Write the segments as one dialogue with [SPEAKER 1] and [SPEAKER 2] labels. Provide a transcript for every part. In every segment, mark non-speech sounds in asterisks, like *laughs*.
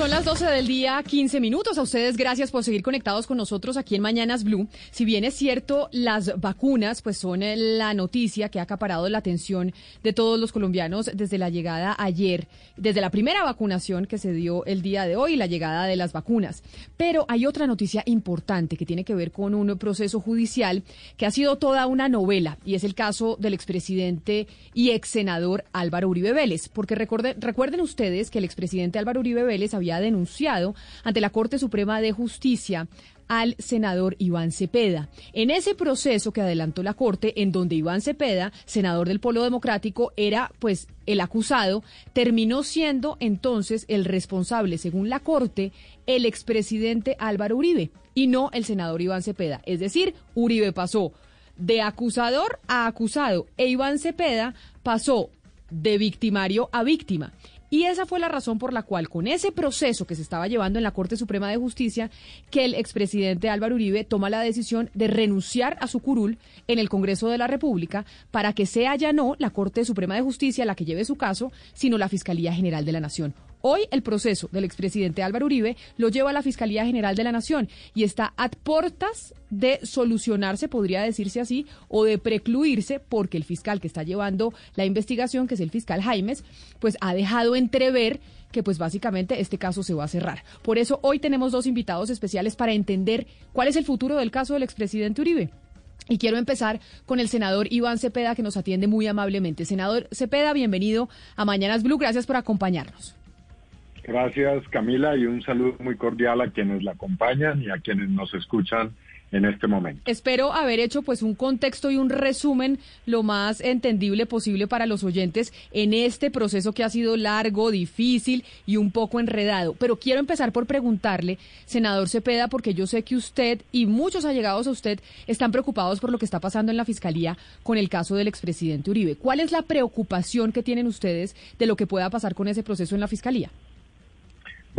[SPEAKER 1] Son las 12 del día, 15 minutos. A ustedes gracias por seguir conectados con nosotros aquí en Mañanas Blue. Si bien es cierto, las vacunas pues son la noticia que ha acaparado la atención de todos los colombianos desde la llegada ayer, desde la primera vacunación que se dio el día de hoy, la llegada de las vacunas. Pero hay otra noticia importante que tiene que ver con un proceso judicial que ha sido toda una novela y es el caso del expresidente y ex senador Álvaro Uribe Vélez. Porque recuerden, recuerden ustedes que el expresidente Álvaro Uribe Vélez había denunciado ante la Corte Suprema de Justicia al senador Iván Cepeda. En ese proceso que adelantó la Corte, en donde Iván Cepeda, senador del Polo Democrático, era pues el acusado, terminó siendo entonces el responsable, según la Corte, el expresidente Álvaro Uribe y no el senador Iván Cepeda. Es decir, Uribe pasó de acusador a acusado e Iván Cepeda pasó de victimario a víctima. Y esa fue la razón por la cual, con ese proceso que se estaba llevando en la Corte Suprema de Justicia, que el expresidente Álvaro Uribe toma la decisión de renunciar a su curul en el Congreso de la República para que sea ya no la Corte Suprema de Justicia la que lleve su caso, sino la Fiscalía General de la Nación. Hoy el proceso del expresidente Álvaro Uribe lo lleva a la Fiscalía General de la Nación y está a puertas de solucionarse, podría decirse así, o de precluirse, porque el fiscal que está llevando la investigación, que es el fiscal Jaimes, pues ha dejado entrever que pues básicamente este caso se va a cerrar. Por eso hoy tenemos dos invitados especiales para entender cuál es el futuro del caso del expresidente Uribe. Y quiero empezar con el senador Iván Cepeda, que nos atiende muy amablemente. Senador Cepeda, bienvenido a Mañanas Blue. Gracias por acompañarnos.
[SPEAKER 2] Gracias Camila y un saludo muy cordial a quienes la acompañan y a quienes nos escuchan en este momento.
[SPEAKER 1] Espero haber hecho pues un contexto y un resumen lo más entendible posible para los oyentes en este proceso que ha sido largo, difícil y un poco enredado. Pero quiero empezar por preguntarle, senador Cepeda, porque yo sé que usted y muchos allegados a usted están preocupados por lo que está pasando en la Fiscalía con el caso del expresidente Uribe. ¿Cuál es la preocupación que tienen ustedes de lo que pueda pasar con ese proceso en la Fiscalía?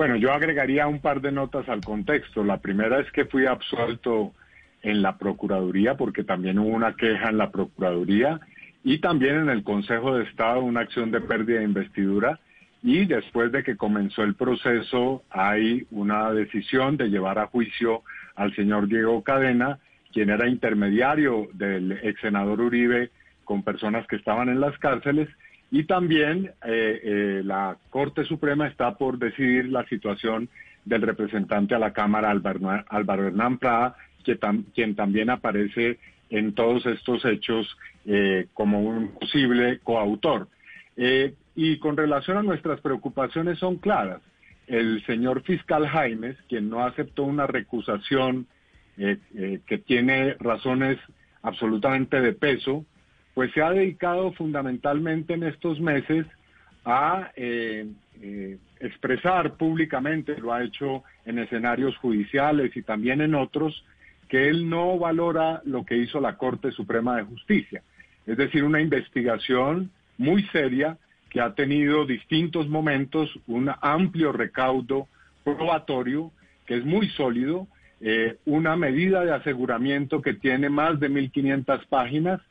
[SPEAKER 2] Bueno, yo agregaría un par de notas al contexto. La primera es que fui absuelto en la Procuraduría porque también hubo una queja en la Procuraduría y también en el Consejo de Estado una acción de pérdida de investidura y después de que comenzó el proceso hay una decisión de llevar a juicio al señor Diego Cadena, quien era intermediario del ex senador Uribe con personas que estaban en las cárceles y también eh, eh, la Corte Suprema está por decidir la situación del representante a la Cámara Álvaro, Hernán Prada, quien también aparece en todos estos hechos eh, como un posible coautor. y con relación a nuestras preocupaciones son claras. El señor fiscal Jaimes, quien no aceptó una recusación que tiene razones absolutamente de peso, pues se ha dedicado fundamentalmente en estos meses a eh, eh, expresar públicamente, lo ha hecho en escenarios judiciales y también en otros, que él no valora lo que hizo la Corte Suprema de Justicia. Es decir, una investigación muy seria que ha tenido distintos momentos, un amplio recaudo probatorio que es muy sólido, eh, una medida de aseguramiento que tiene más de 1.500 páginas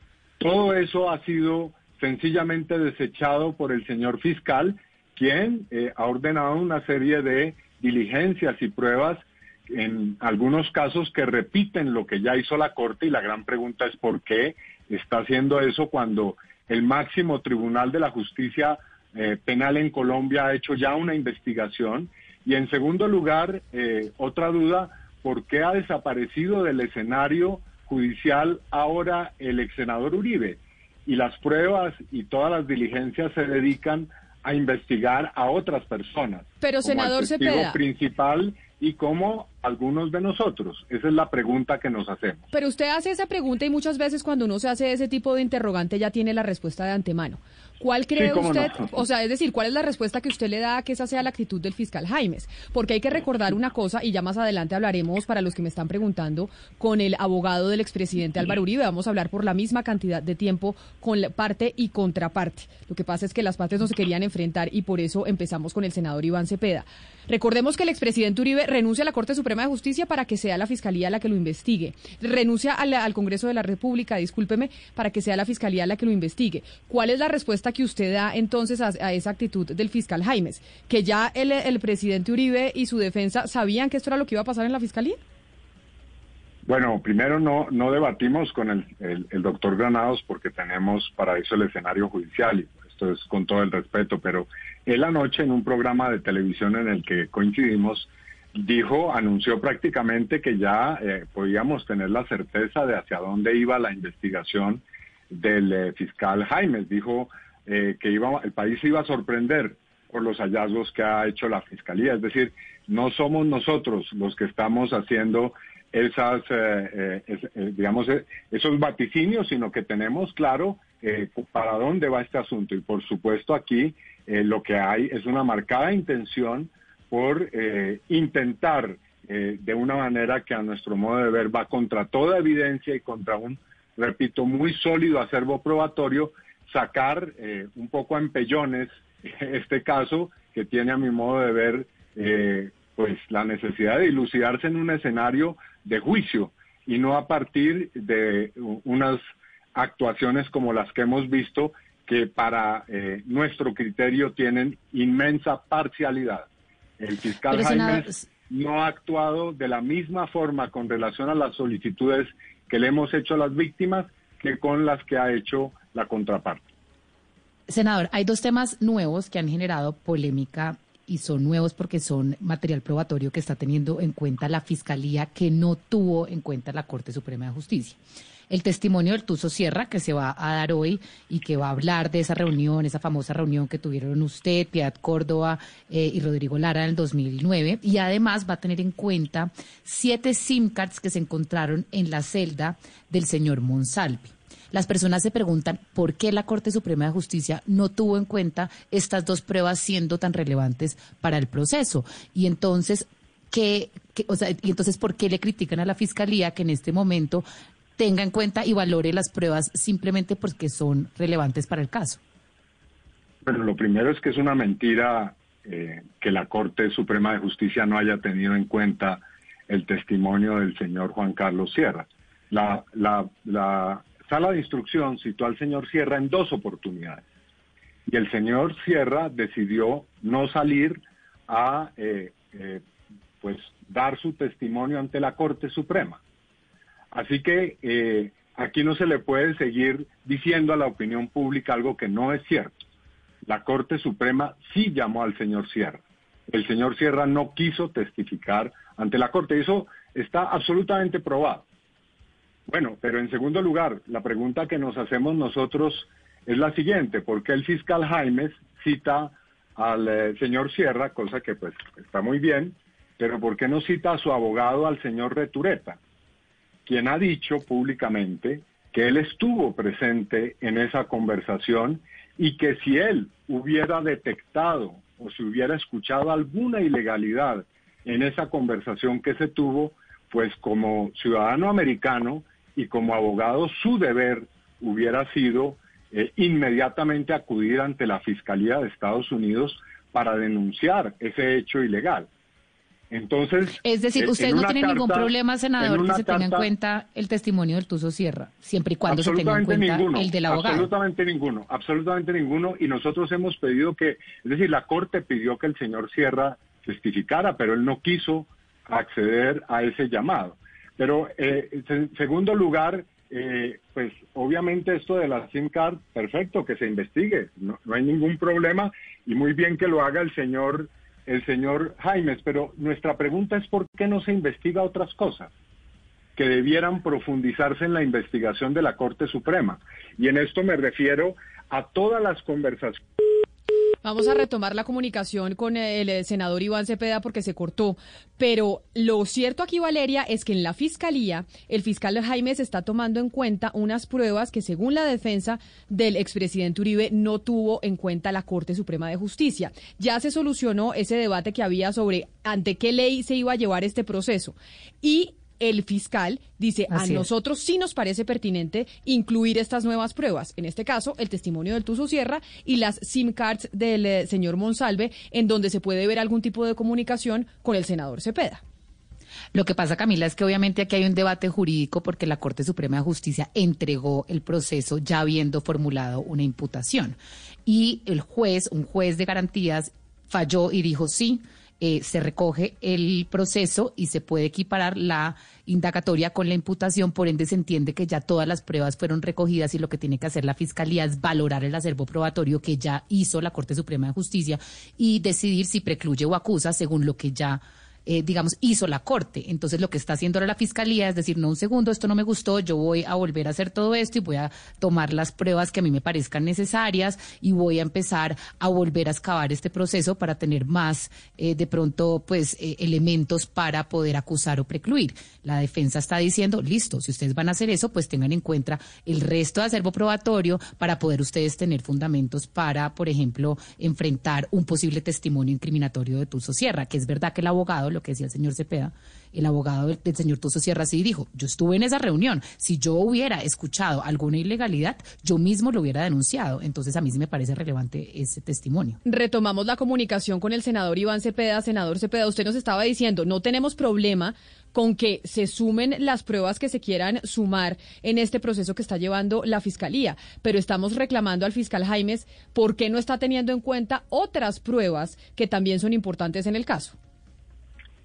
[SPEAKER 2] todo eso ha sido sencillamente desechado por el señor fiscal, quien eh, ha ordenado una serie de diligencias y pruebas en algunos casos que repiten lo que ya hizo la Corte y la gran pregunta es por qué está haciendo eso cuando el máximo tribunal de la justicia eh, penal en Colombia ha hecho ya una investigación. Y en segundo lugar, eh, otra duda, ¿por qué ha desaparecido del escenario judicial ahora el ex senador Uribe? Y las pruebas y todas las diligencias se dedican a investigar a otras personas.
[SPEAKER 1] Pero, senador Cepeda.
[SPEAKER 2] principal y como algunos de nosotros? Esa es la pregunta que nos hacemos.
[SPEAKER 1] Pero usted hace esa pregunta y muchas veces cuando uno se hace ese tipo de interrogante ya tiene la respuesta de antemano. ¿Cuál cree usted, o sea, es decir, cuál es la respuesta que usted le da a que esa sea la actitud del fiscal Jaimes? Porque hay que recordar una cosa, y ya más adelante hablaremos, para los que me están preguntando, con el abogado del expresidente Álvaro Uribe. Vamos a hablar por la misma cantidad de tiempo con la parte y contraparte. Lo que pasa es que las partes no se querían enfrentar y por eso empezamos con el senador Iván Cepeda. Recordemos que el expresidente Uribe renuncia a la Corte Suprema de Justicia para que sea la Fiscalía la que lo investigue. Renuncia al, Congreso de la República, discúlpeme, para que sea la Fiscalía la que lo investigue. ¿Cuál es la respuesta que usted da entonces a, esa actitud del fiscal Jaimes? ¿Que ya el, presidente Uribe y su defensa sabían que esto era lo que iba a pasar en la Fiscalía?
[SPEAKER 2] Bueno, primero no, no debatimos con el, el doctor Granados porque tenemos para eso el escenario judicial y esto es con todo el respeto, pero él anoche en un programa de televisión en el que coincidimos, dijo, anunció prácticamente que ya eh, podíamos tener la certeza de hacia dónde iba la investigación del eh, fiscal Jaime. Dijo eh, que iba, el país iba a sorprender por los hallazgos que ha hecho la fiscalía. Es decir, no somos nosotros los que estamos haciendo esas, digamos, esos vaticinios, sino que tenemos claro para dónde va este asunto. Y por supuesto aquí eh, lo que hay es una marcada intención por eh, intentar eh, de una manera que a nuestro modo de ver va contra toda evidencia y contra un, repito, muy sólido acervo probatorio, sacar un poco a empellones *laughs* este caso que tiene a mi modo de ver pues la necesidad de dilucidarse en un escenario de juicio y no a partir de unas actuaciones como las que hemos visto que para eh, nuestro criterio tienen inmensa parcialidad. El fiscal Jaime no ha actuado de la misma forma con relación a las solicitudes que le hemos hecho a las víctimas que con las que ha hecho la contraparte.
[SPEAKER 3] Senador, hay dos temas nuevos que han generado polémica y son nuevos porque son material probatorio que está teniendo en cuenta la Fiscalía que no tuvo en cuenta la Corte Suprema de Justicia el testimonio del Tuso Sierra que se va a dar hoy y que va a hablar de esa reunión, esa famosa reunión que tuvieron usted, Piedad Córdoba eh, y Rodrigo Lara en el 2009. Y además va a tener en cuenta siete SIM cards que se encontraron en la celda del señor Monsalvi. Las personas se preguntan por qué la Corte Suprema de Justicia no tuvo en cuenta estas dos pruebas siendo tan relevantes para el proceso. Y entonces, ¿qué, o sea, y entonces, ¿por qué le critican a la Fiscalía que en este momento tenga en cuenta y valore las pruebas simplemente porque son relevantes para el caso?
[SPEAKER 2] Bueno, lo primero es que es una mentira eh, que la Corte Suprema de Justicia no haya tenido en cuenta el testimonio del señor Juan Carlos Sierra. La, la, sala de instrucción citó al señor Sierra en dos oportunidades y el señor Sierra decidió no salir a eh, eh, pues dar su testimonio ante la Corte Suprema. Así que eh, aquí no se le puede seguir diciendo a la opinión pública algo que no es cierto. La Corte Suprema sí llamó al señor Sierra. El señor Sierra no quiso testificar ante la Corte. Eso está absolutamente probado. Bueno, pero en segundo lugar, la pregunta que nos hacemos nosotros es la siguiente. ¿Por qué el fiscal Jaimes cita al eh, señor Sierra, cosa que pues está muy bien, pero ¿por qué no cita a su abogado, al señor Retureta? Quien ha dicho públicamente que él estuvo presente en esa conversación y que si él hubiera detectado o si hubiera escuchado alguna ilegalidad en esa conversación que se tuvo, pues como ciudadano americano y como abogado su deber hubiera sido eh, inmediatamente acudir ante la Fiscalía de Estados Unidos para denunciar ese hecho ilegal. Entonces,
[SPEAKER 3] es decir, usted no tiene ningún problema, senador, que se tenga en cuenta el testimonio del Tuso Sierra, siempre y cuando se tenga en cuenta el del abogado.
[SPEAKER 2] Absolutamente ninguno, absolutamente ninguno. Y nosotros hemos pedido que, es decir, la Corte pidió que el señor Sierra testificara, pero él no quiso acceder a ese llamado. Pero, eh, en segundo lugar, eh, pues obviamente esto de la SIM card, perfecto, que se investigue, no, no hay ningún problema y muy bien que lo haga el señor el señor Jaimes, pero nuestra pregunta es por qué no se investiga otras cosas que debieran profundizarse en la investigación de la Corte Suprema. Y en esto me refiero a todas las conversaciones
[SPEAKER 1] Vamos a retomar la comunicación con el eh, senador Iván Cepeda porque se cortó. Pero lo cierto aquí, Valeria, es que en la fiscalía el fiscal Jaime se está tomando en cuenta unas pruebas que, según la defensa del expresidente Uribe, no tuvo en cuenta la Corte Suprema de Justicia. Ya se solucionó ese debate que había sobre ante qué ley se iba a llevar este proceso. Y el fiscal dice, a nosotros sí nos parece pertinente incluir estas nuevas pruebas, en este caso el testimonio del Tuso Sierra y las SIM cards del eh, señor Monsalve, en donde se puede ver algún tipo de comunicación con el senador Cepeda.
[SPEAKER 3] Lo que pasa, Camila, es que obviamente aquí hay un debate jurídico porque la Corte Suprema de Justicia entregó el proceso ya habiendo formulado una imputación. Y el juez, un juez de garantías, falló y dijo sí eh, se recoge el proceso y se puede equiparar la indagatoria con la imputación, por ende se entiende que ya todas las pruebas fueron recogidas y lo que tiene que hacer la Fiscalía es valorar el acervo probatorio que ya hizo la Corte Suprema de Justicia y decidir si precluye o acusa según lo que ya eh, digamos, hizo la Corte. Entonces lo que está haciendo ahora la Fiscalía es decir, no, un segundo, esto no me gustó, yo voy a volver a hacer todo esto y voy a tomar las pruebas que a mí me parezcan necesarias y voy a empezar a volver a excavar este proceso para tener más, eh, de pronto, pues, eh, elementos para poder acusar o precluir. La defensa está diciendo, listo, si ustedes van a hacer eso, pues tengan en cuenta el resto de acervo probatorio para poder ustedes tener fundamentos para, por ejemplo, enfrentar un posible testimonio incriminatorio de Tuso Sierra, que es verdad que el abogado lo que decía el señor Cepeda, el abogado del, señor Tuso Sierra sí dijo, yo estuve en esa reunión, si yo hubiera escuchado alguna ilegalidad, yo mismo lo hubiera denunciado. Entonces a mí sí me parece relevante ese testimonio.
[SPEAKER 1] Retomamos la comunicación con el senador Iván Cepeda. Senador Cepeda, usted nos estaba diciendo, no tenemos problema con que se sumen las pruebas que se quieran sumar en este proceso que está llevando la Fiscalía, pero estamos reclamando al fiscal Jaimes por qué no está teniendo en cuenta otras pruebas que también son importantes en el caso.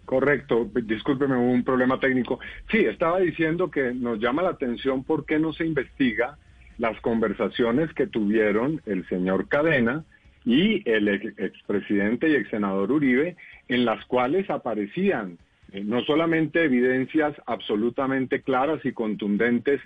[SPEAKER 2] Correcto, discúlpeme, hubo un problema técnico. Sí, estaba diciendo que nos llama la atención por qué no se investiga las conversaciones que tuvieron el señor Cadena y el expresidente y ex senador Uribe, en las cuales aparecían eh, no solamente evidencias absolutamente claras y contundentes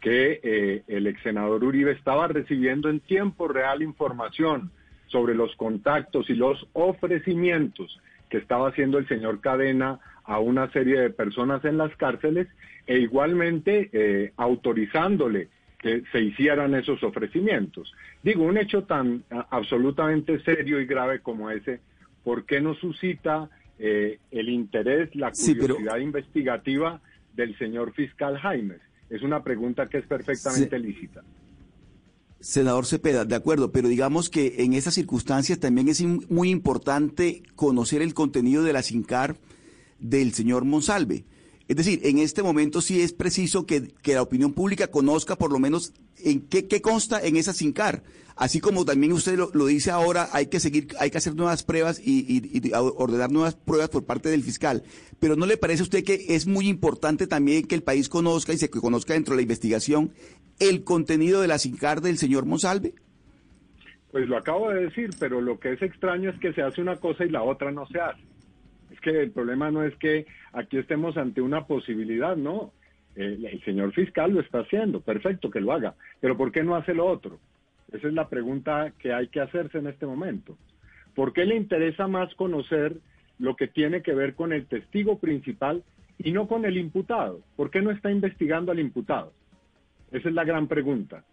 [SPEAKER 2] que eh, el ex senador Uribe estaba recibiendo en tiempo real información sobre los contactos y los ofrecimientos que estaba haciendo el señor Cadena a una serie de personas en las cárceles e igualmente eh, autorizándole que se hicieran esos ofrecimientos. Digo, un hecho tan absolutamente serio y grave como ese, ¿por qué no suscita eh, el interés, la curiosidad investigativa del señor fiscal Jaimes? Es una pregunta que es perfectamente lícita.
[SPEAKER 4] Senador Cepeda, de acuerdo, pero digamos que en esas circunstancias también es muy importante conocer el contenido de la SINCAR del señor Monsalve. Es decir, en este momento sí es preciso que, la opinión pública conozca por lo menos en qué, consta en esa SINCAR. Así como también usted lo, dice ahora, hay que seguir, hay que hacer nuevas pruebas y, ordenar nuevas pruebas por parte del fiscal. Pero ¿no le parece a usted que es muy importante también que el país conozca y se conozca dentro de la investigación el contenido de la SINCAR del señor Monsalve?
[SPEAKER 2] Pues lo acabo de decir, pero lo que es extraño es que se hace una cosa y la otra no se hace. Es que el problema no es que aquí estemos ante una posibilidad, no. el señor fiscal lo está haciendo, perfecto que lo haga, pero ¿por qué no hace lo otro? Esa es la pregunta que hay que hacerse en este momento. ¿Por qué le interesa más conocer lo que tiene que ver con el testigo principal y no con el imputado? ¿Por qué no está investigando al imputado? Esa es la gran pregunta.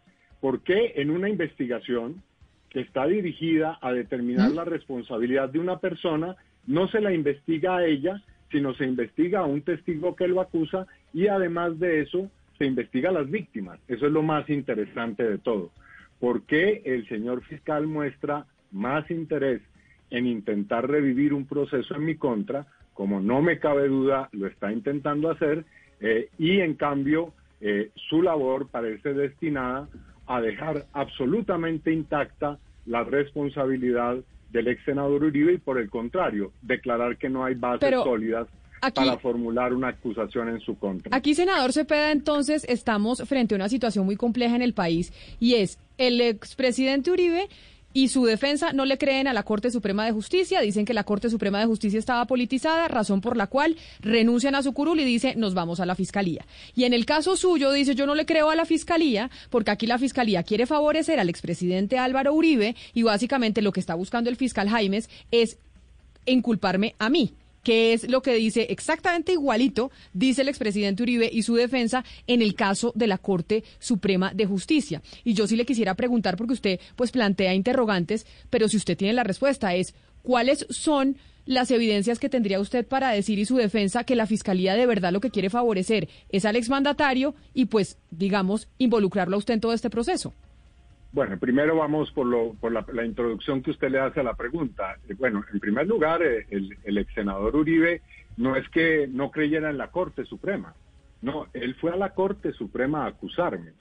[SPEAKER 2] ¿Por qué en una investigación que está dirigida a determinar la responsabilidad de una persona, no se la investiga a ella, sino se investiga a un testigo que lo acusa y además de eso se investiga a las víctimas? Eso es lo más interesante de todo. ¿Por qué el señor fiscal muestra más interés en intentar revivir un proceso en mi contra, como no me cabe duda lo está intentando hacer, eh, y en cambio eh, su labor parece destinada a dejar absolutamente intacta la responsabilidad del ex senador Uribe y por el contrario, declarar que no hay bases sólidas para formular una acusación en su contra.
[SPEAKER 1] Aquí, senador Cepeda, entonces estamos frente a una situación muy compleja en el país y es el expresidente Uribe y su defensa no le creen a la Corte Suprema de Justicia, dicen que la Corte Suprema de Justicia estaba politizada, razón por la cual renuncian a su curul y dice nos vamos a la Fiscalía. Y en el caso suyo dice yo no le creo a la Fiscalía porque aquí la Fiscalía quiere favorecer al expresidente Álvaro Uribe y básicamente lo que está buscando el fiscal Jaimes es inculparme a mí que es lo que dice exactamente igualito, dice el expresidente Uribe y su defensa en el caso de la Corte Suprema de Justicia. Y yo sí le quisiera preguntar, porque usted pues plantea interrogantes, pero si usted tiene la respuesta es, ¿cuáles son las evidencias que tendría usted para decir y su defensa que la Fiscalía de verdad lo que quiere favorecer es al exmandatario y pues, digamos, involucrarlo a usted en todo este proceso?
[SPEAKER 2] Bueno, primero vamos por, lo, por la, introducción que usted le hace a la pregunta. Eh, bueno, en primer lugar, eh, el, el ex senador Uribe no es que no creyera en la Corte Suprema. No, él fue a la Corte Suprema a acusarme.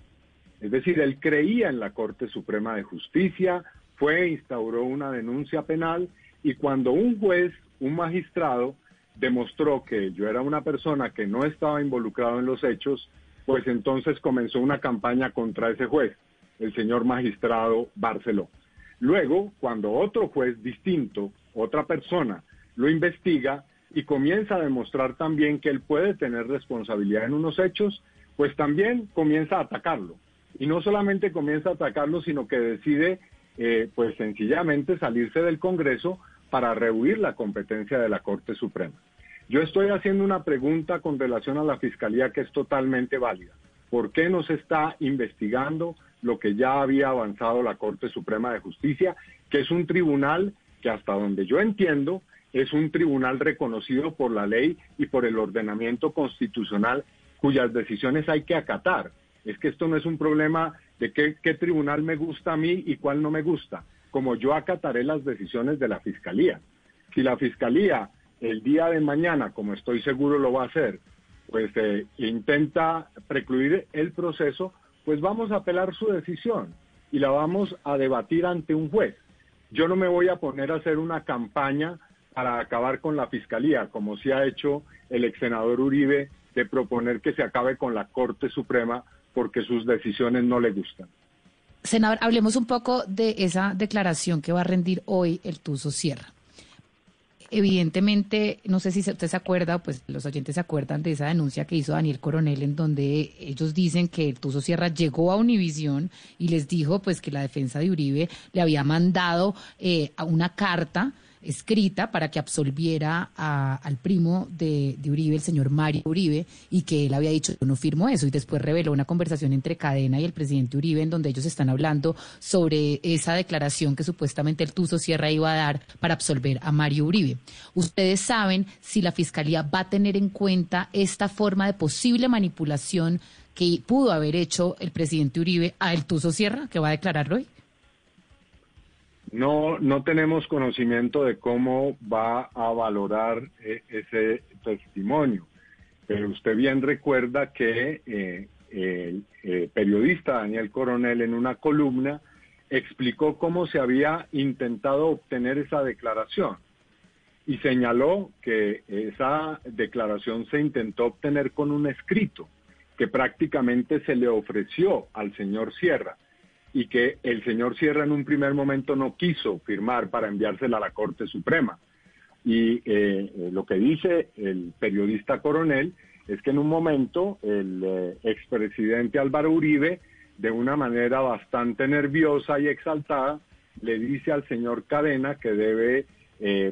[SPEAKER 2] Es decir, él creía en la Corte Suprema de Justicia, fue, instauró una denuncia penal y cuando un juez, un magistrado, demostró que yo era una persona que no estaba involucrado en los hechos, pues entonces comenzó una campaña contra ese juez el señor magistrado Barceló. Luego, cuando otro juez distinto, otra persona, lo investiga y comienza a demostrar también que él puede tener responsabilidad en unos hechos, pues también comienza a atacarlo. Y no solamente comienza a atacarlo, sino que decide, eh, pues sencillamente salirse del Congreso para rehuir la competencia de la Corte Suprema. Yo estoy haciendo una pregunta con relación a la Fiscalía que es totalmente válida. ¿Por qué no se está investigando lo que ya había avanzado la Corte Suprema de Justicia, que es un tribunal que hasta donde yo entiendo es un tribunal reconocido por la ley y por el ordenamiento constitucional cuyas decisiones hay que acatar. Es que esto no es un problema de qué, tribunal me gusta a mí y cuál no me gusta, como yo acataré las decisiones de la Fiscalía. Si la Fiscalía el día de mañana, como estoy seguro lo va a hacer, pues eh, intenta precluir el proceso, pues vamos a apelar su decisión y la vamos a debatir ante un juez. Yo no me voy a poner a hacer una campaña para acabar con la fiscalía, como se ha hecho el ex senador Uribe de proponer que se acabe con la Corte Suprema porque sus decisiones no le gustan.
[SPEAKER 3] Senador, hablemos un poco de esa declaración que va a rendir hoy el Tuso Sierra evidentemente, no sé si usted se acuerda, pues los oyentes se acuerdan de esa denuncia que hizo Daniel Coronel, en donde ellos dicen que el Tuso Sierra llegó a Univisión y les dijo pues que la defensa de Uribe le había mandado eh, una carta escrita para que absolviera al primo de, Uribe, el señor Mario Uribe, y que él había dicho, yo no firmo eso, y después reveló una conversación entre Cadena y el presidente Uribe en donde ellos están hablando sobre esa declaración que supuestamente el Tuso Sierra iba a dar para absolver a Mario Uribe. ¿Ustedes saben si la Fiscalía va a tener en cuenta esta forma de posible manipulación que pudo haber hecho el presidente Uribe a el Tuso Sierra, que va a declarar hoy?
[SPEAKER 2] No, no tenemos conocimiento de cómo va a valorar eh, ese testimonio, pero usted bien recuerda que eh, el eh, periodista Daniel Coronel en una columna explicó cómo se había intentado obtener esa declaración y señaló que esa declaración se intentó obtener con un escrito que prácticamente se le ofreció al señor Sierra y que el señor Sierra en un primer momento no quiso firmar para enviársela a la Corte Suprema. Y eh, eh, lo que dice el periodista coronel es que en un momento el eh, expresidente Álvaro Uribe, de una manera bastante nerviosa y exaltada, le dice al señor Cadena que debe,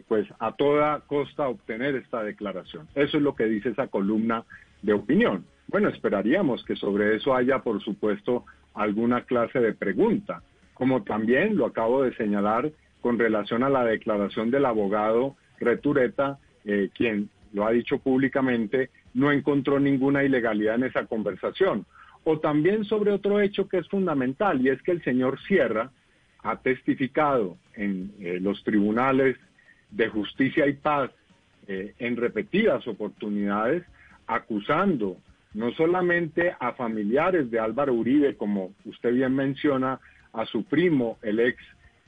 [SPEAKER 2] pues, a toda costa obtener esta declaración. Eso es lo que dice esa columna de opinión. Bueno, esperaríamos que sobre eso haya, por supuesto, alguna clase de pregunta, como también lo acabo de señalar con relación a la declaración del abogado Retureta, eh, quien lo ha dicho públicamente, no encontró ninguna ilegalidad en esa conversación. O también sobre otro hecho que es fundamental, y es que el señor Sierra ha testificado en eh, los tribunales de justicia y paz eh, en repetidas oportunidades, acusando no solamente a familiares de Álvaro Uribe, como usted bien menciona, a su primo, el ex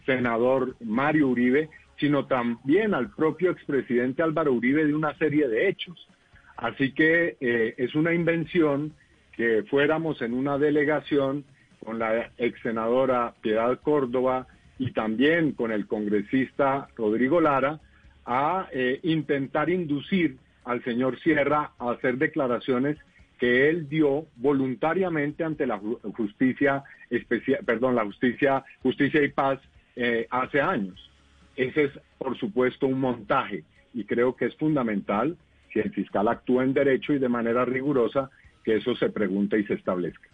[SPEAKER 2] senador Mario Uribe, sino también al propio expresidente Álvaro Uribe de una serie de hechos. Así que eh, es una invención que fuéramos en una delegación con la ex senadora Piedad Córdoba y también con el congresista Rodrigo Lara a eh, intentar inducir al señor Sierra a hacer declaraciones que él dio voluntariamente ante la justicia especial, perdón, la justicia, justicia y paz eh, hace años. Ese es, por supuesto, un montaje y creo que es fundamental si el fiscal actúa en derecho y de manera rigurosa que eso se pregunte y se establezca.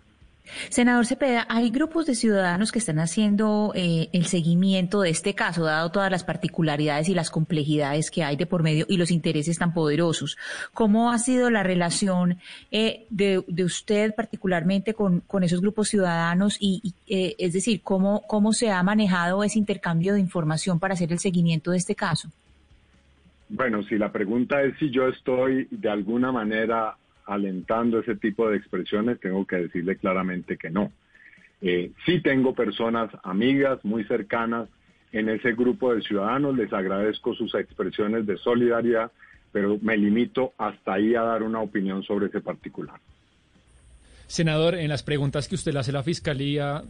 [SPEAKER 5] Senador Cepeda, hay grupos de ciudadanos que están haciendo eh, el seguimiento de este caso, dado todas las particularidades y las complejidades que hay de por medio y los intereses tan poderosos. ¿Cómo ha sido la relación eh, de, usted particularmente con, esos grupos ciudadanos y, eh, es decir, cómo, cómo se ha manejado ese intercambio de información para hacer el seguimiento de este caso?
[SPEAKER 2] Bueno, si la pregunta es si yo estoy de alguna manera alentando ese tipo de expresiones, tengo que decirle claramente que no. Eh, sí tengo personas amigas muy cercanas en ese grupo de ciudadanos, les agradezco sus expresiones de solidaridad, pero me limito hasta ahí a dar una opinión sobre ese particular.
[SPEAKER 6] Senador, en las preguntas que usted le hace a la Fiscalía,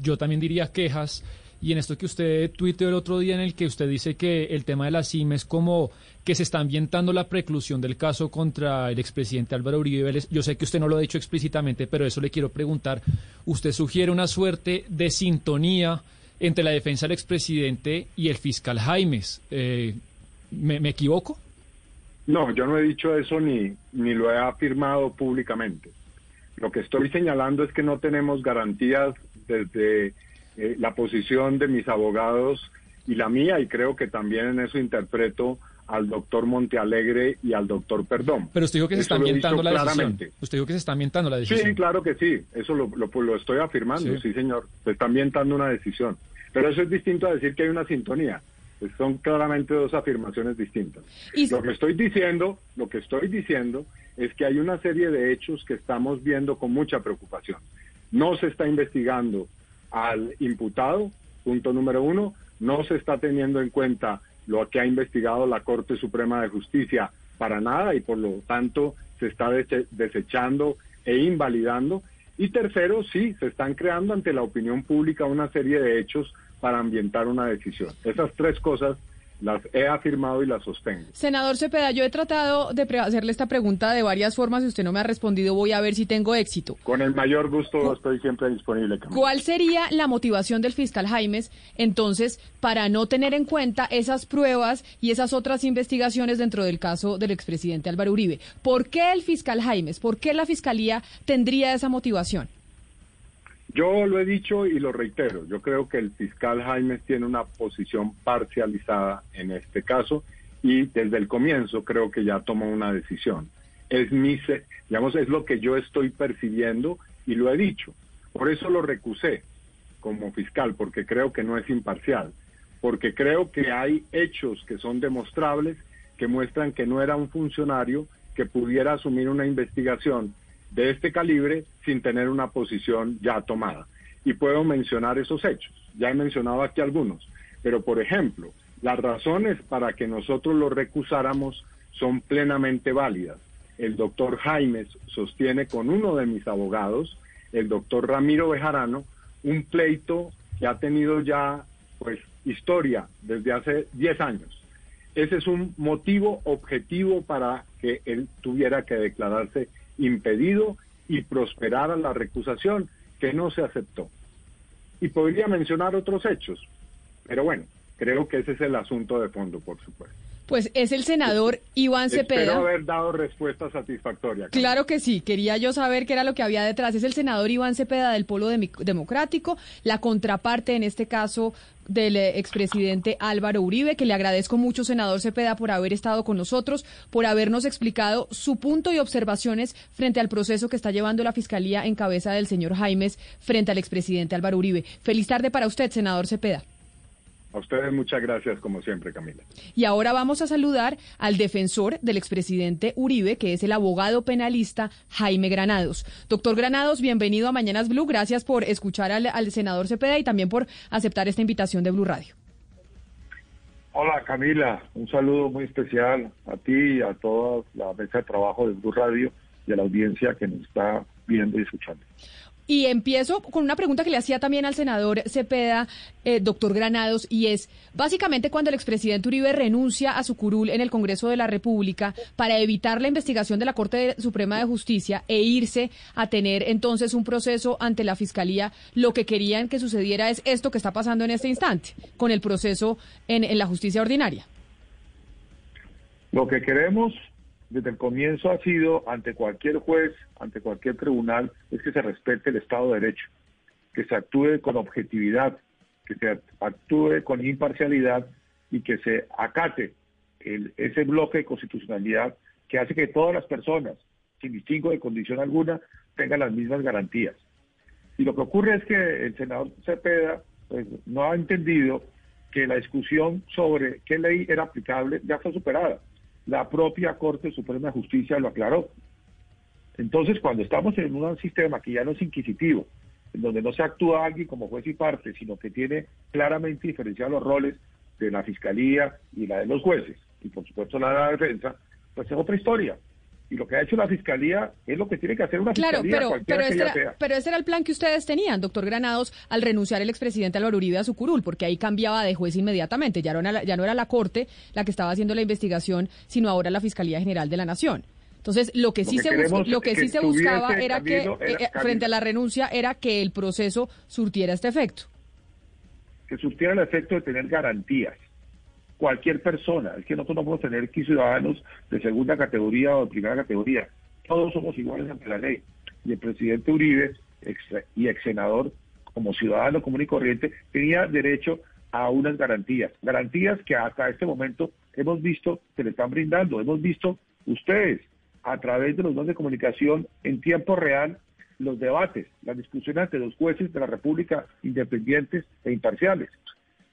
[SPEAKER 6] yo también diría quejas y en esto que usted tuiteó el otro día en el que usted dice que el tema de la CIM es como que se está ambientando la preclusión del caso contra el expresidente Álvaro Uribe Vélez. Yo sé que usted no lo ha dicho explícitamente, pero eso le quiero preguntar. ¿Usted sugiere una suerte de sintonía entre la defensa del expresidente y el fiscal Jaimes? Eh, ¿me, ¿Me equivoco?
[SPEAKER 2] No, yo no he dicho eso ni, ni lo he afirmado públicamente. Lo que estoy señalando es que no tenemos garantías desde eh, la posición de mis abogados y la mía, y creo que también en eso interpreto al doctor Montealegre y al doctor Perdón.
[SPEAKER 6] Pero usted dijo que se está ambientando la decisión. Usted dijo que se está ambientando la decisión.
[SPEAKER 2] Sí, claro que sí. Eso lo, lo, estoy afirmando, sí. señor. Se está ambientando una decisión. Pero eso es distinto a decir que hay una sintonía. Pues son claramente dos afirmaciones distintas. Lo que estoy diciendo, lo que estoy diciendo es que hay una serie de hechos que estamos viendo con mucha preocupación. No se está investigando al imputado, punto número uno, no se está teniendo en cuenta lo que ha investigado la Corte Suprema de Justicia para nada y por lo tanto se está desechando e invalidando. Y tercero, sí, se están creando ante la opinión pública una serie de hechos para ambientar una decisión. Esas tres cosas las he afirmado y las sostengo.
[SPEAKER 1] Senador Cepeda, yo he tratado de hacerle esta pregunta de varias formas y usted no me ha respondido. Voy a ver si tengo éxito.
[SPEAKER 2] Con el mayor gusto estoy siempre disponible.
[SPEAKER 1] ¿Cuál sería la motivación del fiscal Jaimes entonces para no tener en cuenta esas pruebas y esas otras investigaciones dentro del caso del expresidente Álvaro Uribe? ¿Por qué el fiscal Jaimes? ¿Por qué la fiscalía tendría esa motivación?
[SPEAKER 2] Yo lo he dicho y lo reitero, yo creo que el fiscal Jaime tiene una posición parcializada en este caso y desde el comienzo creo que ya tomó una decisión. Es mi, digamos, es lo que yo estoy percibiendo y lo he dicho. Por eso lo recusé como fiscal, porque creo que no es imparcial, porque creo que hay hechos que son demostrables que muestran que no era un funcionario que pudiera asumir una investigación de este calibre sin tener una posición ya tomada. Y puedo mencionar esos hechos. Ya he mencionado aquí algunos. Pero, por ejemplo, las razones para que nosotros lo recusáramos son plenamente válidas. El doctor Jaimes sostiene con uno de mis abogados, el doctor Ramiro Bejarano, un pleito que ha tenido ya pues historia desde hace 10 años. Ese es un motivo objetivo para que él tuviera que declararse impedido y prosperara la recusación que no se aceptó. Y podría mencionar otros hechos, pero bueno, creo que ese es el asunto de fondo, por supuesto.
[SPEAKER 1] Pues es el senador Iván Cepeda.
[SPEAKER 2] Espero haber dado respuesta satisfactoria.
[SPEAKER 1] Claro que sí, quería yo saber qué era lo que había detrás. Es el senador Iván Cepeda del Polo Democrático, la contraparte en este caso del eh, expresidente Álvaro Uribe, que le agradezco mucho, senador Cepeda, por haber estado con nosotros, por habernos explicado su punto y observaciones frente al proceso que está llevando la Fiscalía en cabeza del señor Jaimes frente al expresidente Álvaro Uribe. Feliz tarde para usted, senador Cepeda.
[SPEAKER 2] A ustedes muchas gracias, como siempre, Camila.
[SPEAKER 1] Y ahora vamos a saludar al defensor del expresidente Uribe, que es el abogado penalista Jaime Granados. Doctor Granados, bienvenido a Mañanas Blue. Gracias por escuchar al, senador Cepeda y también por aceptar esta invitación de Blue Radio.
[SPEAKER 7] Hola, Camila. Un saludo muy especial a ti y a toda la mesa de trabajo de Blue Radio y a la audiencia que nos está viendo y escuchando.
[SPEAKER 1] Y empiezo con una pregunta que le hacía también al senador Cepeda, eh, doctor Granados, y es, básicamente cuando el expresidente Uribe renuncia a su curul en el Congreso de la República para evitar la investigación de la Corte Suprema de Justicia e irse a tener entonces un proceso ante la Fiscalía, lo que querían que sucediera es esto que está pasando en este instante, con el proceso en, en la justicia ordinaria.
[SPEAKER 7] Lo que queremos desde el comienzo ha sido, ante cualquier juez, ante cualquier tribunal, es que se respete el Estado de Derecho, que se actúe con objetividad, que se actúe con imparcialidad y que se acate ese bloque de constitucionalidad que hace que todas las personas, sin distingo de condición alguna, tengan las mismas garantías. Y lo que ocurre es que el senador Cepeda pues, no ha entendido que la discusión sobre qué ley era aplicable ya fue superada la propia Corte Suprema de Justicia lo aclaró. Entonces, cuando estamos en un sistema que ya no es inquisitivo, en donde no se actúa alguien como juez y parte, sino que tiene claramente diferenciados los roles de la Fiscalía y la de los jueces, y por supuesto la de la defensa, pues es otra historia. Y lo que ha hecho la Fiscalía es lo que tiene que hacer una
[SPEAKER 1] claro,
[SPEAKER 7] Fiscalía,
[SPEAKER 1] pero, pero, ese era, pero ese era el plan que ustedes tenían, doctor Granados, al renunciar el expresidente Álvaro Uribe a su curul, porque ahí cambiaba de juez inmediatamente. Ya no, era, ya no era la Corte la que estaba haciendo la investigación, sino ahora la Fiscalía General de la Nación. Entonces, lo que sí se, lo que, sí se buscaba era que, eh, eh, frente a la renuncia, era que el proceso surtiera este efecto.
[SPEAKER 7] Que surtiera el efecto de tener garantías cualquier persona. Es que nosotros no podemos tener aquí ciudadanos de segunda categoría o de primera categoría. Todos somos iguales ante la ley. Y el presidente Uribe y ex senador, como ciudadano común y corriente, tenía derecho a unas garantías. Garantías que hasta este momento hemos visto que le están brindando. Hemos visto ustedes a través de los medios de comunicación en tiempo real los debates, las discusiones ante los jueces de la República independientes e imparciales.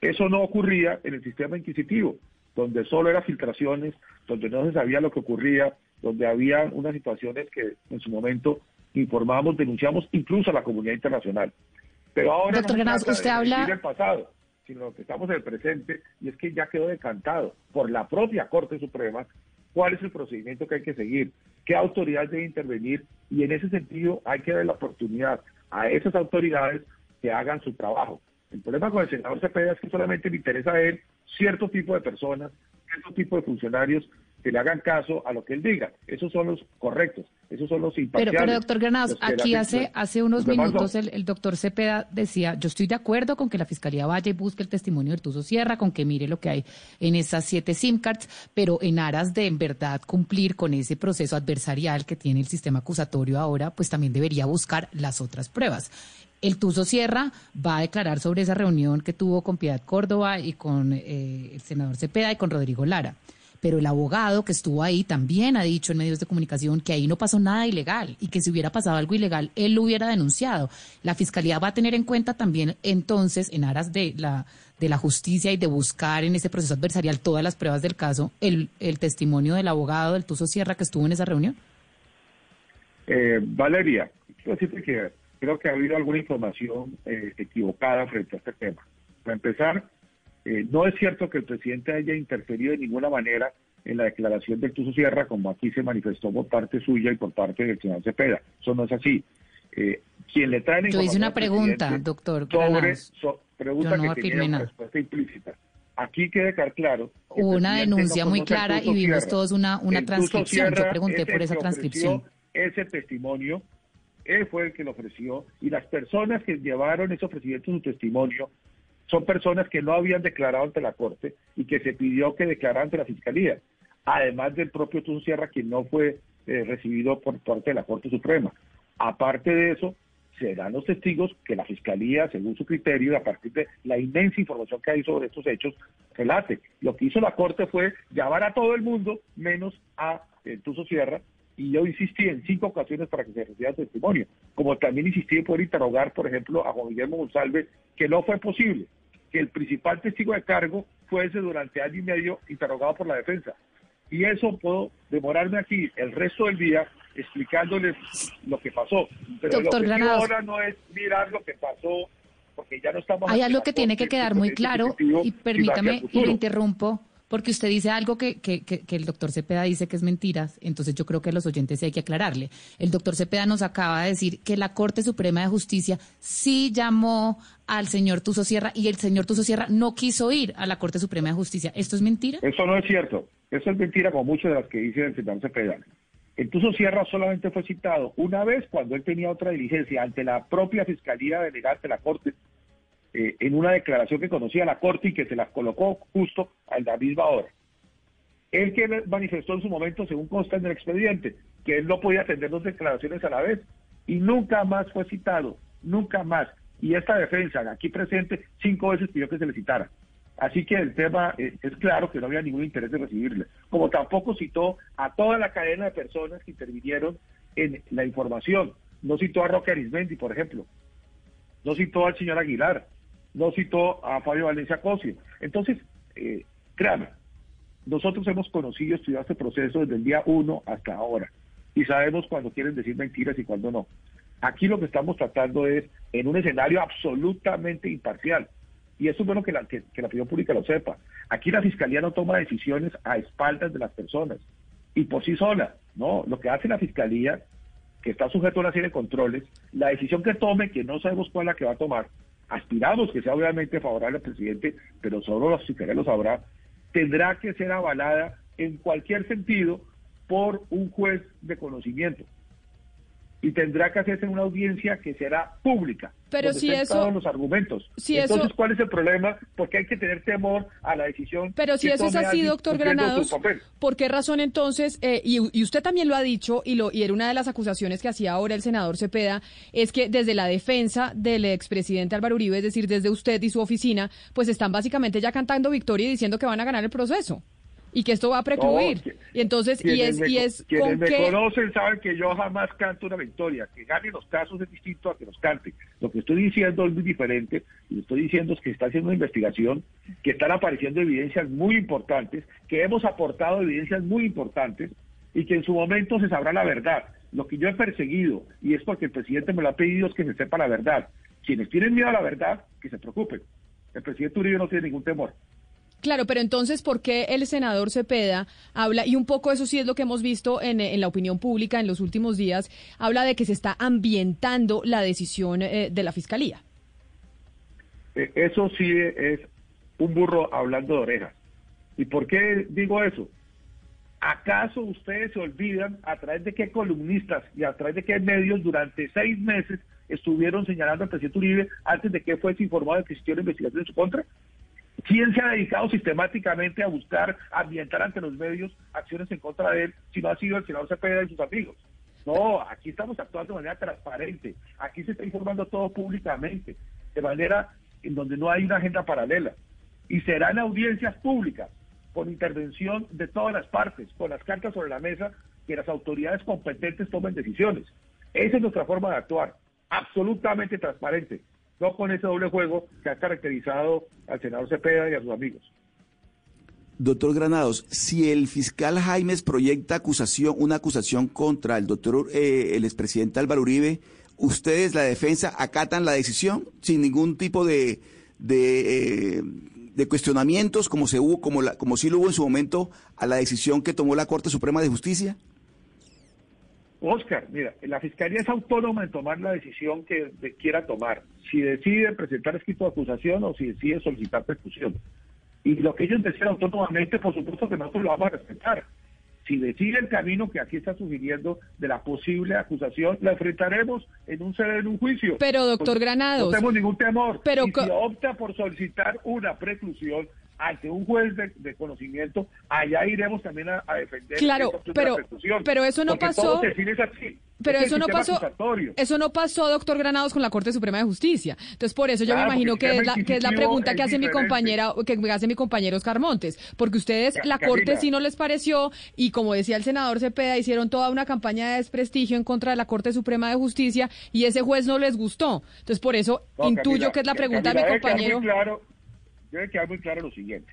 [SPEAKER 7] Eso no ocurría en el sistema inquisitivo, donde solo eran filtraciones, donde no se sabía lo que ocurría, donde había unas situaciones que en su momento informamos, denunciamos incluso a la comunidad internacional. Pero ahora
[SPEAKER 3] Doctor no usted habla
[SPEAKER 7] del pasado, sino que estamos en el presente y es que ya quedó decantado por la propia Corte Suprema cuál es el procedimiento que hay que seguir, qué autoridad debe intervenir y en ese sentido hay que dar la oportunidad a esas autoridades que hagan su trabajo. El problema con el senador Cepeda es que solamente le interesa a él cierto tipo de personas, cierto tipo de funcionarios que le hagan caso a lo que él diga. Esos son los correctos, esos son los imparciales.
[SPEAKER 3] Pero, pero doctor Granados, aquí hace, hace unos minutos el, el, doctor Cepeda decía, yo estoy de acuerdo con que la Fiscalía vaya y busque el testimonio de Tuso Sierra, con que mire lo que hay en esas siete SIM cards, pero en aras de en verdad cumplir con ese proceso adversarial que tiene el sistema acusatorio ahora, pues también debería buscar las otras pruebas. El Tuso Sierra va a declarar sobre esa reunión que tuvo con Piedad Córdoba y con eh, el senador Cepeda y con Rodrigo Lara. Pero el abogado que estuvo ahí también ha dicho en medios de comunicación que ahí no pasó nada ilegal y que si hubiera pasado algo ilegal, él lo hubiera denunciado. La fiscalía va a tener en cuenta también entonces, en aras de la, de la justicia y de buscar en ese proceso adversarial todas las pruebas del caso, el, el testimonio del abogado del Tuso Sierra que estuvo en esa reunión.
[SPEAKER 7] Eh, Valeria, decirte que creo que ha habido alguna información eh, equivocada frente a este tema. Para empezar, eh, no es cierto que el presidente haya interferido de ninguna manera en la declaración del Tuso Sierra, como aquí se manifestó por parte suya y por parte del señor Cepeda. Eso no es así. Eh, quien le trae
[SPEAKER 3] Yo hice una pregunta, doctor.
[SPEAKER 7] Sobre, pregunta que tiene una respuesta implícita. Aquí queda claro.
[SPEAKER 3] Hubo una denuncia muy clara y vimos todos una, una transcripción. Yo pregunté por esa transcripción.
[SPEAKER 7] Ese testimonio él fue el que lo ofreció y las personas que llevaron ese ofrecimiento su testimonio son personas que no habían declarado ante la Corte y que se pidió que declararan ante la Fiscalía, además del propio Tuso Sierra, que no fue eh, recibido por parte de la Corte Suprema. Aparte de eso, serán los testigos que la Fiscalía, según su criterio, a partir de la inmensa información que hay sobre estos hechos, relate. Lo que hizo la Corte fue llamar a todo el mundo, menos a eh, Tuso Sierra, y yo insistí en cinco ocasiones para que se reciba testimonio, como también insistí en poder interrogar, por ejemplo, a Juan Guillermo González, que no fue posible, que el principal testigo de cargo fuese durante año y medio interrogado por la defensa. Y eso puedo demorarme aquí el resto del día explicándoles lo que pasó. Pero lo que ahora no es mirar lo que pasó, porque ya no estamos...
[SPEAKER 3] Hay algo que tiene que quedar muy claro, y permítame, y lo interrumpo, Porque usted dice algo que, que, que, el doctor Cepeda dice que es mentiras, entonces yo creo que a los oyentes hay que aclararle. El doctor Cepeda nos acaba de decir que la Corte Suprema de Justicia sí llamó al señor Tuso Sierra y el señor Tuso Sierra no quiso ir a la Corte Suprema de Justicia. ¿Esto es mentira?
[SPEAKER 7] Eso no es cierto. Eso es mentira como muchas de las que dice el señor Cepeda. El Tuso Sierra solamente fue citado una vez cuando él tenía otra diligencia ante la propia Fiscalía Delegada de la Corte eh, en una declaración que conocía la Corte y que se la colocó justo a la misma hora. Él que manifestó en su momento, según consta en el expediente, que él no podía atender dos declaraciones a la vez y nunca más fue citado, nunca más. Y esta defensa, aquí presente, cinco veces pidió que se le citara. Así que el tema eh, es claro que no había ningún interés de recibirle. Como tampoco citó a toda la cadena de personas que intervinieron en la información. No citó a Roque Arismendi, por ejemplo. No citó al señor Aguilar no citó a Fabio Valencia Cosio. Entonces, eh, créame, nosotros hemos conocido y estudiado este proceso desde el día uno hasta ahora y sabemos cuando quieren decir mentiras y cuando no. Aquí lo que estamos tratando es en un escenario absolutamente imparcial. Y eso es bueno que la, que, la opinión pública lo sepa. Aquí la Fiscalía no toma decisiones a espaldas de las personas y por sí sola. No, lo que hace la Fiscalía, que está sujeto a una serie de controles, la decisión que tome, que no sabemos cuál es la que va a tomar, aspiramos que sea obviamente favorable al presidente, pero solo la fiscalía lo sabrá, tendrá que ser avalada en cualquier sentido por un juez de conocimiento y tendrá que hacerse una audiencia que será pública.
[SPEAKER 1] Pero si eso...
[SPEAKER 7] los argumentos. Entonces, ¿cuál es el problema? Porque hay que tener temor a la decisión.
[SPEAKER 1] Pero si eso es así, doctor Granados, ¿por qué razón entonces, eh, y, y, usted también lo ha dicho, y, lo, y era una de las acusaciones que hacía ahora el senador Cepeda, es que desde la defensa del expresidente Álvaro Uribe, es decir, desde usted y su oficina, pues están básicamente ya cantando victoria y diciendo que van a ganar el proceso? Y que esto va a precluir. y entonces, y es, y es
[SPEAKER 7] quienes me conocen saben que yo jamás canto una victoria. Que gane los casos es distinto a que los cante. Lo que estoy diciendo es muy diferente. Y lo estoy diciendo es que está haciendo una investigación, que están apareciendo evidencias muy importantes, que hemos aportado evidencias muy importantes y que en su momento se sabrá la verdad. Lo que yo he perseguido, y es porque el presidente me lo ha pedido, es que se sepa la verdad. Quienes tienen miedo a la verdad, que se preocupen. El presidente Uribe no tiene ningún temor.
[SPEAKER 1] Claro, pero entonces, ¿por qué el senador Cepeda habla, y un poco eso sí es lo que hemos visto en, la opinión pública en los últimos días, habla de que se está ambientando la decisión eh, de la Fiscalía?
[SPEAKER 7] Eh, eso sí es un burro hablando de orejas. ¿Y por qué digo eso? ¿Acaso ustedes se olvidan a través de qué columnistas y a través de qué medios durante seis meses estuvieron señalando al presidente Uribe antes de que fuese informado de que existiera investigación en su contra? ¿Quién se ha dedicado sistemáticamente a buscar ambientar ante los medios acciones en contra de él si no ha sido el senador Cepeda y sus amigos? No, aquí estamos actuando de manera transparente, aquí se está informando todo públicamente, de manera en donde no hay una agenda paralela. Y serán audiencias públicas, con intervención de todas las partes, con las cartas sobre la mesa, que las autoridades competentes tomen decisiones. Esa es nuestra forma de actuar, absolutamente transparente no con ese doble juego que ha caracterizado al senador Cepeda y a sus amigos.
[SPEAKER 4] Doctor Granados, si el fiscal Jaimes proyecta acusación, una acusación contra el doctor, eh, el expresidente Álvaro Uribe, ¿ustedes, la defensa, acatan la decisión sin ningún tipo de, de, eh, cuestionamientos como se hubo, como, la, como sí lo hubo en su momento a la decisión que tomó la Corte Suprema de Justicia?
[SPEAKER 7] Oscar, mira, la Fiscalía es autónoma en tomar la decisión que quiera tomar, si decide presentar escrito de acusación o si decide solicitar percusión. Y lo que ellos deciden autónomamente, por supuesto que nosotros lo vamos a respetar. Si decide el camino que aquí está sugiriendo de la posible acusación, la enfrentaremos en un en un juicio.
[SPEAKER 1] Pero, doctor Granados.
[SPEAKER 7] No tenemos ningún temor. Pero y si opta por solicitar una preclusión, ante un juez de, conocimiento, allá iremos también a, defender
[SPEAKER 1] claro, pero, pero eso no pasó. Pero eso no pasó. Eso no pasó, doctor Granados, con la Corte Suprema de Justicia. Entonces, por eso yo me imagino que es, la, que es la pregunta que hace mi compañera, que hace mi compañero Oscar Montes, porque ustedes la Corte sí no les pareció y como decía el senador Cepeda, hicieron toda una campaña de desprestigio en contra de la Corte Suprema de Justicia y ese juez no les gustó. Entonces, por eso intuyo que es la pregunta de mi compañero
[SPEAKER 7] debe quedar muy claro lo siguiente,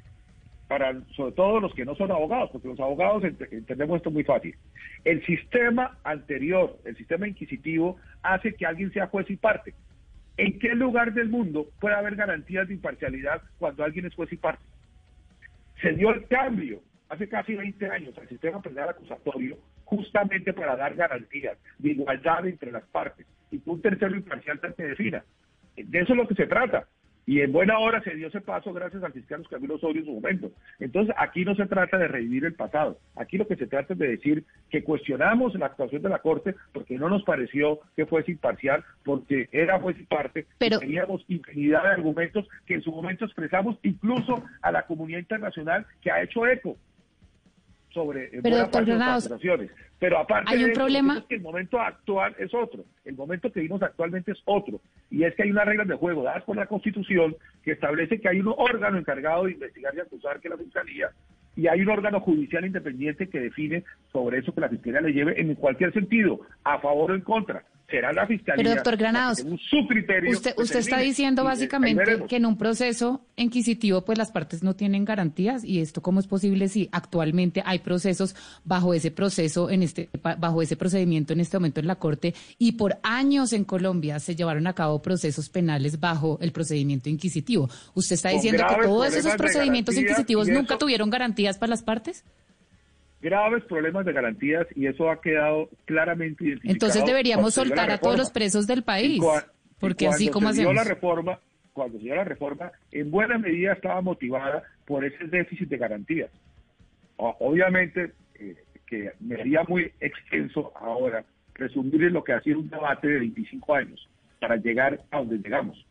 [SPEAKER 7] para sobre todo los que no son abogados, porque los abogados entendemos esto muy fácil. El sistema anterior, el sistema inquisitivo, hace que alguien sea juez y parte. ¿En qué lugar del mundo puede haber garantías de imparcialidad cuando alguien es juez y parte? Se dio el cambio hace casi 20 años al sistema penal acusatorio justamente para dar garantías de igualdad entre las partes y que un tercero imparcial te defina. De eso es lo que se trata. Y en buena hora se dio ese paso gracias al fiscal Camilo Osorio en su momento. Entonces, aquí no se trata de revivir el pasado. Aquí lo que se trata es de decir que cuestionamos la actuación de la Corte porque no nos pareció que fuese imparcial, porque era juez y parte.
[SPEAKER 3] Pero...
[SPEAKER 7] teníamos infinidad de argumentos que en su momento expresamos incluso a la comunidad internacional que ha hecho eco sobre
[SPEAKER 3] Pero, doctor Granados,
[SPEAKER 7] Pero aparte
[SPEAKER 3] hay un
[SPEAKER 7] de
[SPEAKER 3] problema.
[SPEAKER 7] es que el momento actual es otro. El momento que vimos actualmente es otro. Y es que hay unas reglas de juego dadas por la Constitución que establece que hay un órgano encargado de investigar y acusar que la Fiscalía y hay un órgano judicial independiente que define sobre eso que la Fiscalía le lleve en cualquier sentido, a favor o en contra será la fiscalía.
[SPEAKER 3] Pero doctor Granados,
[SPEAKER 7] su criterio,
[SPEAKER 3] usted,
[SPEAKER 7] pues,
[SPEAKER 3] usted está diciendo básicamente que en un proceso inquisitivo pues las partes no tienen garantías y esto cómo es posible si actualmente hay procesos bajo ese proceso en este bajo ese procedimiento en este momento en la corte y por años en Colombia se llevaron a cabo procesos penales bajo el procedimiento inquisitivo. ¿Usted está diciendo que todos esos procedimientos inquisitivos nunca
[SPEAKER 7] eso-
[SPEAKER 3] tuvieron garantías para las partes?
[SPEAKER 7] Graves problemas de garantías y eso ha quedado claramente identificado.
[SPEAKER 3] Entonces deberíamos soltar a todos los presos del país,
[SPEAKER 7] cua-
[SPEAKER 3] porque así como hacemos.
[SPEAKER 7] la reforma, cuando se dio la reforma, en buena medida estaba motivada por ese déficit de garantías. Obviamente eh, que me haría muy extenso ahora resumir lo que ha sido un debate de 25 años para llegar a donde llegamos.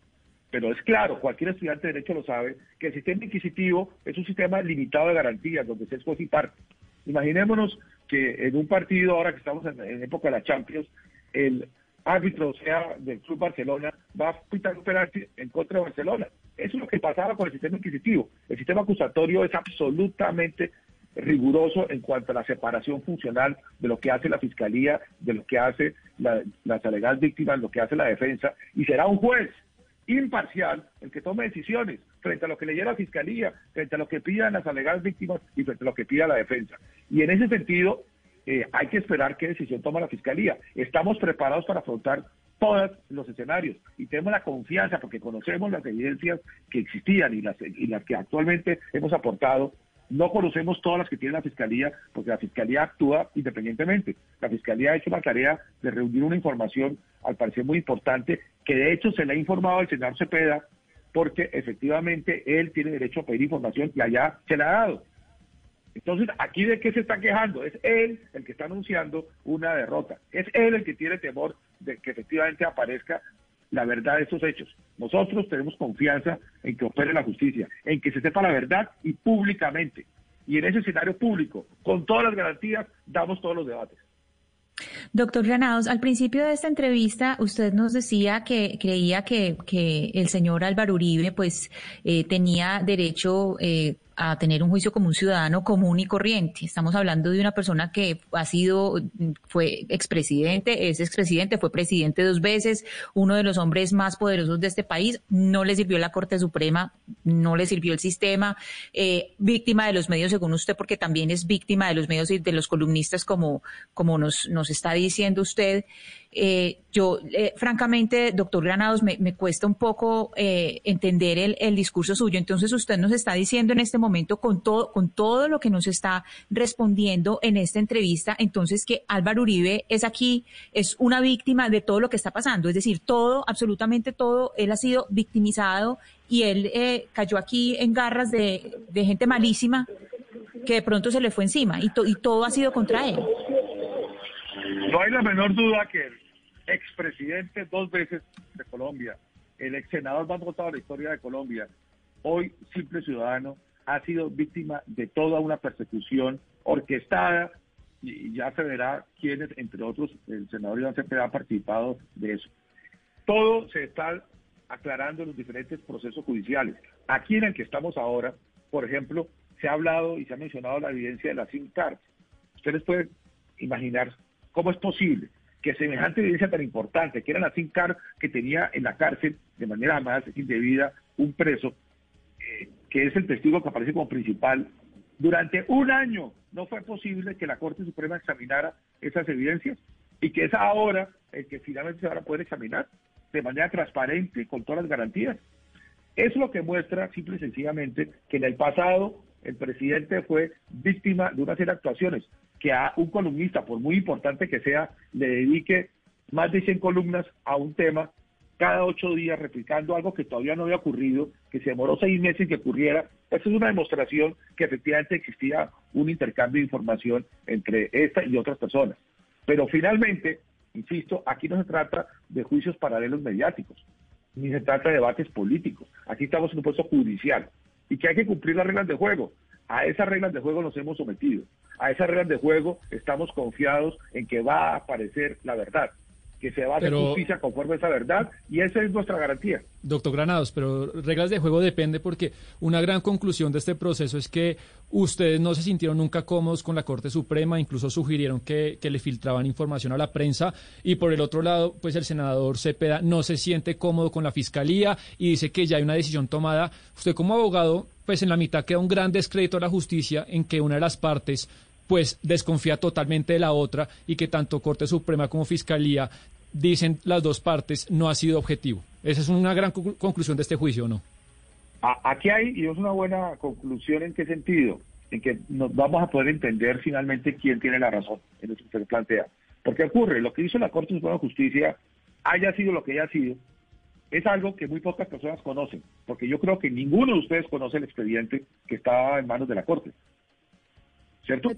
[SPEAKER 7] Pero es claro, cualquier estudiante de Derecho lo sabe, que el sistema inquisitivo es un sistema limitado de garantías, donde se es juez y parte. Imaginémonos que en un partido, ahora que estamos en, época de la Champions, el árbitro sea del Club Barcelona, va a pitar un penalti en contra de Barcelona. Eso es lo que pasaba con el sistema inquisitivo. El sistema acusatorio es absolutamente riguroso en cuanto a la separación funcional de lo que hace la fiscalía, de lo que hace la- las alegadas víctimas, lo que hace la defensa, y será un juez imparcial el que tome decisiones frente a lo que le la fiscalía, frente a lo que pidan las alegadas víctimas y frente a lo que pida la defensa. Y en ese sentido, eh, hay que esperar qué decisión toma la fiscalía. Estamos preparados para afrontar todos los escenarios y tenemos la confianza porque conocemos las evidencias que existían y las, y las que actualmente hemos aportado. No conocemos todas las que tiene la Fiscalía, porque la Fiscalía actúa independientemente. La Fiscalía ha hecho la tarea de reunir una información, al parecer muy importante, que de hecho se le ha informado al senador Cepeda, porque efectivamente él tiene derecho a pedir información y allá se la ha dado. Entonces, ¿aquí de qué se está quejando? Es él el que está anunciando una derrota. Es él el que tiene temor de que efectivamente aparezca la verdad de estos hechos. Nosotros tenemos confianza en que opere la justicia, en que se sepa la verdad y públicamente. Y en ese escenario público, con todas las garantías, damos todos los debates.
[SPEAKER 5] Doctor Granados, al principio de esta entrevista usted nos decía que creía que, que el señor Álvaro Uribe pues eh, tenía derecho eh, a tener un juicio como un ciudadano común y corriente. Estamos hablando de una persona que ha sido, fue expresidente, es expresidente, fue presidente dos veces, uno de los hombres más poderosos de este país, no le sirvió la Corte Suprema, no le sirvió el sistema, eh, víctima de los medios según usted, porque también es víctima de los medios y de los columnistas como, como nos, nos está diciendo usted. Eh, yo, eh, francamente, doctor Granados, me, cuesta un poco eh, entender el, el, discurso suyo. Entonces, usted nos está diciendo en este momento, con todo, con todo lo que nos está respondiendo en esta entrevista, entonces que Álvaro Uribe es aquí, es una víctima de todo lo que está pasando. Es decir, todo, absolutamente todo, él ha sido victimizado y él eh, cayó aquí en garras de, de, gente malísima que de pronto se le fue encima y, to, y todo ha sido contra él.
[SPEAKER 7] No hay la menor duda que el expresidente dos veces de Colombia, el ex senador más votado de la historia de Colombia, hoy simple ciudadano, ha sido víctima de toda una persecución orquestada y ya se verá quiénes, entre otros, el senador Iván Cepeda ha participado de eso. Todo se está aclarando en los diferentes procesos judiciales. Aquí en el que estamos ahora, por ejemplo, se ha hablado y se ha mencionado la evidencia de la SIM card. Ustedes pueden imaginar cómo es posible que semejante evidencia tan importante, que era la SIM card que tenía en la cárcel de manera más indebida un preso, eh, que es el testigo que aparece como principal, durante un año no fue posible que la Corte Suprema examinara esas evidencias y que es ahora el que finalmente se van a poder examinar de manera transparente, con todas las garantías. Es lo que muestra simple y sencillamente que en el pasado el presidente fue víctima de una serie de actuaciones que a un columnista, por muy importante que sea, le dedique más de 100 columnas a un tema cada ocho días replicando algo que todavía no había ocurrido, que se demoró seis meses que ocurriera. Esa es una demostración que efectivamente existía un intercambio de información entre esta y otras personas. Pero finalmente, insisto, aquí no se trata de juicios paralelos mediáticos, ni se trata de debates políticos. Aquí estamos en un proceso judicial y que hay que cumplir las reglas de juego. A esas reglas de juego nos hemos sometido. A esas reglas de juego estamos confiados en que va a aparecer la verdad que se va a hacer justicia conforme a esa verdad y esa es nuestra garantía.
[SPEAKER 6] Doctor Granados, pero reglas de juego depende porque una gran conclusión de este proceso es que ustedes no se sintieron nunca cómodos con la Corte Suprema, incluso sugirieron que, que le filtraban información a la prensa y por el otro lado, pues el senador Cepeda no se siente cómodo con la Fiscalía y dice que ya hay una decisión tomada. Usted como abogado, pues en la mitad queda un gran descrédito a la justicia en que una de las partes pues desconfía totalmente de la otra y que tanto Corte Suprema como Fiscalía dicen las dos partes no ha sido objetivo. Esa es una gran conclusión de este juicio, ¿no?
[SPEAKER 7] Aquí hay, y es una buena conclusión en qué sentido, en que nos vamos a poder entender finalmente quién tiene la razón en eso que se plantea. Porque ocurre, lo que hizo la Corte Suprema de Justicia, haya sido lo que haya sido, es algo que muy pocas personas conocen, porque yo creo que ninguno de ustedes conoce el expediente que estaba en manos de la Corte. ¿Cierto?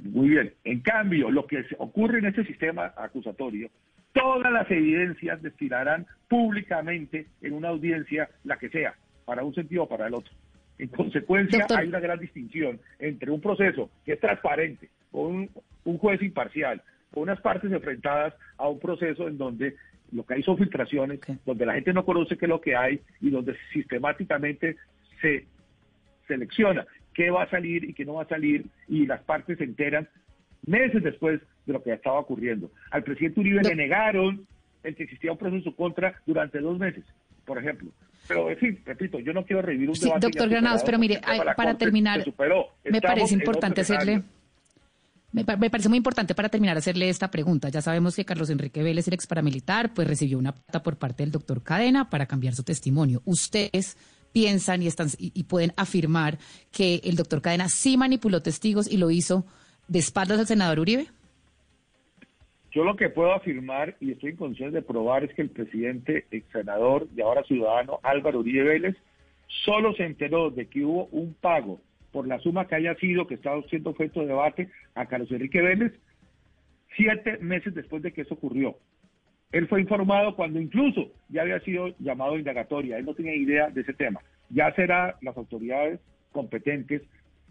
[SPEAKER 7] Muy bien. En cambio, lo que ocurre en este sistema acusatorio todas las evidencias destinarán públicamente en una audiencia, la que sea, para un sentido o para el otro. En consecuencia, hay una gran distinción entre un proceso que es transparente, con un, juez imparcial, con unas partes enfrentadas a un proceso en donde lo que hay son filtraciones, donde la gente no conoce qué es lo que hay y donde sistemáticamente se selecciona qué va a salir y qué no va a salir y las partes se enteran meses después de lo que estaba ocurriendo. Al presidente Uribe le negaron el que existía un proceso en su contra durante dos meses, por ejemplo. Pero, en fin, repito, yo no quiero revivir un
[SPEAKER 3] sí, Doctor Granados, pero mire, para terminar, me parece importante hacerle... Me, parece muy importante para terminar hacerle esta pregunta. Ya sabemos que Carlos Enrique Vélez, el ex paramilitar, pues recibió una pata por parte del doctor Cadena para cambiar su testimonio. Ustedes piensan y, están, y pueden afirmar que el doctor Cadena sí manipuló testigos y lo hizo de espaldas al senador Uribe?
[SPEAKER 7] Yo lo que puedo afirmar y estoy en condiciones de probar es que el presidente, ex senador y ahora ciudadano Álvaro Uribe Vélez solo se enteró de que hubo un pago por la suma que haya sido, que estaba siendo objeto de debate, a Carlos Enrique Vélez, siete meses después de que eso ocurrió. Él fue informado cuando incluso ya había sido llamado a indagatoria. Él no tenía idea de ese tema. Ya será las autoridades competentes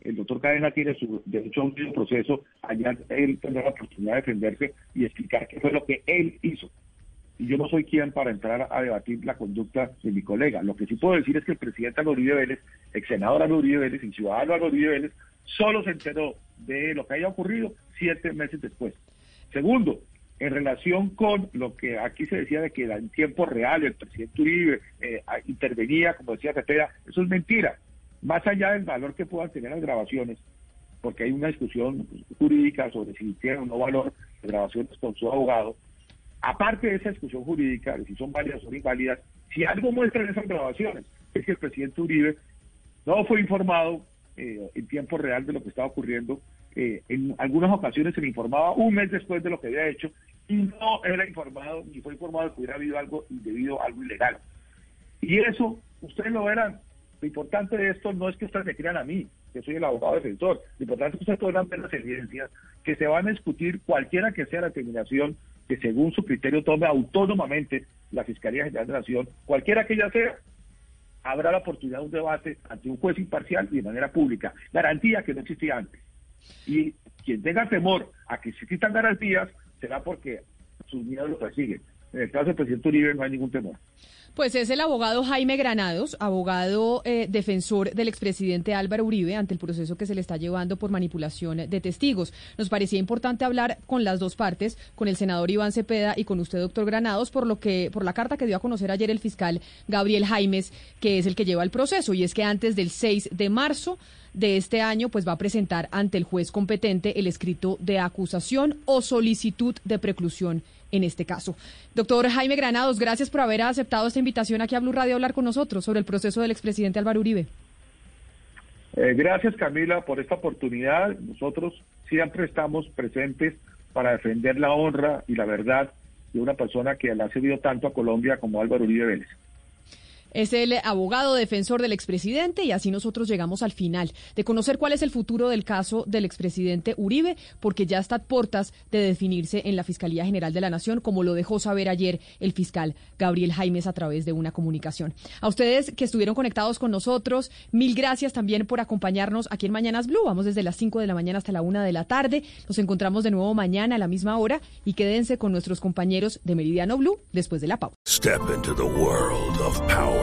[SPEAKER 7] el doctor Cadena tiene su derecho a un proceso, allá él tendrá la oportunidad de defenderse y explicar qué fue lo que él hizo. Y yo no soy quien para entrar a debatir la conducta de mi colega. Lo que sí puedo decir es que el presidente Alorio Vélez, ex senador Alorio Vélez, el ciudadano Alorio Vélez, solo se enteró de lo que haya ocurrido siete meses después. Segundo, en relación con lo que aquí se decía de que en tiempo real el presidente Uribe eh, intervenía, como decía Cepeda, eso es mentira más allá del valor que puedan tener las grabaciones, porque hay una discusión jurídica sobre si tienen o no valor las grabaciones con su abogado, aparte de esa discusión jurídica, de si son válidas o inválidas, si algo muestran esas grabaciones, es que el presidente Uribe no fue informado eh, en tiempo real de lo que estaba ocurriendo. Eh, en algunas ocasiones se le informaba un mes después de lo que había hecho y no era informado ni fue informado de que hubiera habido algo indebido, algo ilegal. Y eso, ustedes lo verán, lo importante de esto no es que ustedes me crean a mí, que soy el abogado defensor. Lo importante es que ustedes puedan ver las evidencias que se van a discutir cualquiera que sea la terminación que según su criterio tome autónomamente la Fiscalía General de la Nación, cualquiera que ella sea, habrá la oportunidad de un debate ante un juez imparcial y de manera pública. Garantía que no existía antes. Y quien tenga temor a que existan garantías será porque sus miedos lo persiguen. En el caso del presidente Uribe no hay ningún temor.
[SPEAKER 1] Pues es el abogado Jaime Granados, abogado eh, defensor del expresidente Álvaro Uribe ante el proceso que se le está llevando por manipulación de testigos. Nos parecía importante hablar con las dos partes, con el senador Iván Cepeda y con usted, doctor Granados, por lo que, por la carta que dio a conocer ayer el fiscal Gabriel Jaimes, que es el que lleva el proceso, y es que antes del 6 de marzo de este año, pues va a presentar ante el juez competente el escrito de acusación o solicitud de preclusión en este caso. Doctor Jaime Granados, gracias por haber aceptado esta invitación aquí a Blue Radio a hablar con nosotros sobre el proceso del expresidente Álvaro Uribe.
[SPEAKER 7] Eh, gracias Camila por esta oportunidad. Nosotros siempre estamos presentes para defender la honra y la verdad de una persona que le ha servido tanto a Colombia como Álvaro Uribe Vélez.
[SPEAKER 1] Es el abogado defensor del expresidente y así nosotros llegamos al final de conocer cuál es el futuro del caso del expresidente Uribe, porque ya está a puertas de definirse en la Fiscalía General de la Nación, como lo dejó saber ayer el fiscal Gabriel Jaimes a través de una comunicación. A ustedes que estuvieron conectados con nosotros, mil gracias también por acompañarnos aquí en Mañanas Blue. Vamos desde las 5 de la mañana hasta la 1 de la tarde. Nos encontramos de nuevo mañana a la misma hora y quédense con nuestros compañeros de Meridiano Blue después de la pausa.
[SPEAKER 8] Step into the world of power.